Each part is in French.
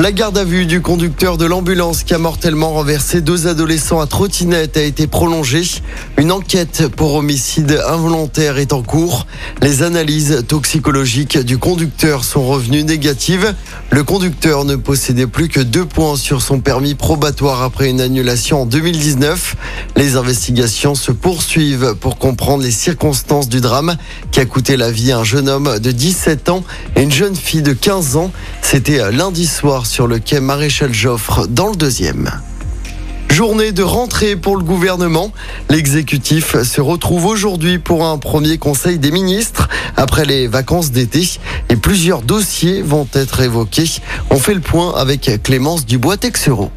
La garde à vue du conducteur de l'ambulance qui a mortellement renversé deux adolescents à trottinette a été prolongée. Une enquête pour homicide involontaire est en cours. Les analyses toxicologiques du conducteur sont revenues négatives. Le conducteur ne possédait plus que deux points sur son permis probatoire après une annulation en 2019. Les investigations se poursuivent pour comprendre les circonstances du drame qui a coûté la vie à un jeune homme de 17 ans et une jeune fille de 15 ans. C'était lundi soir sur le quai Maréchal Joffre dans le deuxième. Journée de rentrée pour le gouvernement. L'exécutif se retrouve aujourd'hui pour un premier conseil des ministres après les vacances d'été et plusieurs dossiers vont être évoqués. On fait le point avec Clémence Dubois-Texereau.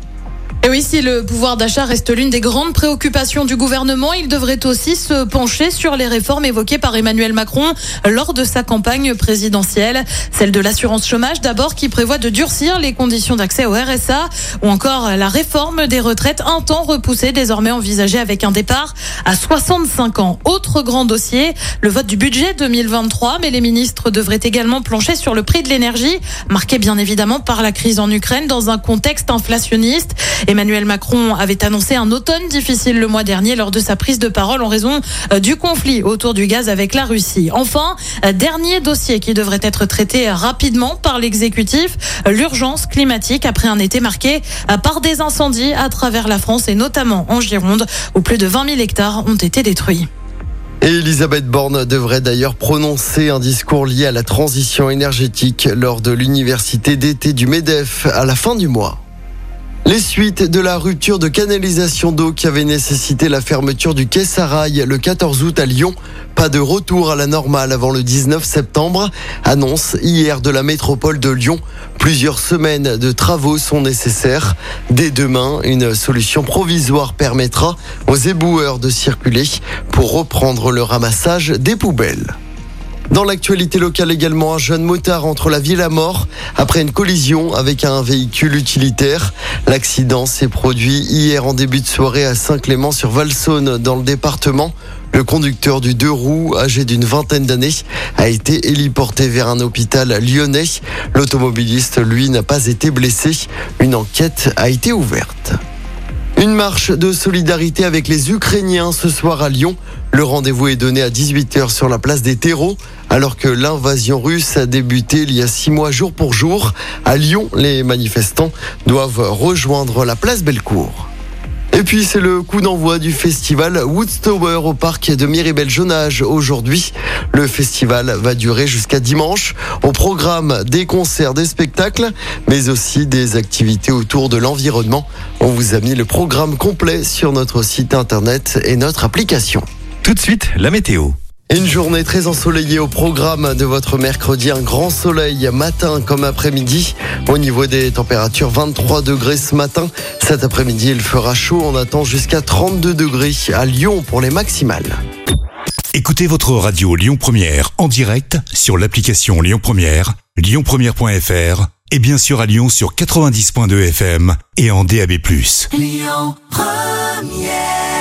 Et oui, si le pouvoir d'achat reste l'une des grandes préoccupations du gouvernement, il devrait aussi se pencher sur les réformes évoquées par Emmanuel Macron lors de sa campagne présidentielle. Celle de l'assurance chômage d'abord qui prévoit de durcir les conditions d'accès au RSA ou encore la réforme des retraites un temps repoussée désormais envisagée avec un départ à 65 ans. Autre grand dossier, le vote du budget 2023, mais les ministres devraient également plancher sur le prix de l'énergie, marqué bien évidemment par la crise en Ukraine dans un contexte inflationniste. Emmanuel Macron avait annoncé un automne difficile le mois dernier lors de sa prise de parole en raison euh, du conflit autour du gaz avec la Russie. Enfin, euh, dernier dossier qui devrait être traité rapidement par l'exécutif, l'urgence climatique après un été marqué euh, par des incendies à travers la France et notamment en Gironde où plus de 20 000 hectares ont été détruits. Et Elisabeth Borne devrait d'ailleurs prononcer un discours lié à la transition énergétique lors de l'université d'été du MEDEF à la fin du mois. Les suites de la rupture de canalisation d'eau qui avait nécessité la fermeture du quai Sarail le 14 août à Lyon. Pas de retour à la normale avant le 19 septembre. Annonce hier de la métropole de Lyon. Plusieurs semaines de travaux sont nécessaires. Dès demain, une solution provisoire permettra aux éboueurs de circuler pour reprendre le ramassage des poubelles. Dans l'actualité locale également, un jeune motard entre la ville à mort après une collision avec un véhicule utilitaire. L'accident s'est produit hier en début de soirée à Saint-Clément sur Valsaune dans le département. Le conducteur du deux roues, âgé d'une vingtaine d'années, a été héliporté vers un hôpital lyonnais. L'automobiliste, lui, n'a pas été blessé. Une enquête a été ouverte. Une marche de solidarité avec les Ukrainiens ce soir à Lyon. Le rendez-vous est donné à 18h sur la place des terreaux, alors que l'invasion russe a débuté il y a six mois jour pour jour. À Lyon, les manifestants doivent rejoindre la place Bellecour. Et puis c'est le coup d'envoi du festival Woodstower au parc de Miribel-Jonage aujourd'hui. Le festival va durer jusqu'à dimanche. Au programme des concerts, des spectacles, mais aussi des activités autour de l'environnement. On vous a mis le programme complet sur notre site internet et notre application. Tout de suite, la météo. Une journée très ensoleillée au programme de votre mercredi. Un grand soleil matin comme après-midi. Au niveau des températures, 23 degrés ce matin. Cet après-midi, il fera chaud. On attend jusqu'à 32 degrés à Lyon pour les maximales. Écoutez votre radio Lyon Première en direct sur l'application Lyon Première, lyonpremière.fr et bien sûr à Lyon sur 90.2 FM et en DAB+. Lyon Première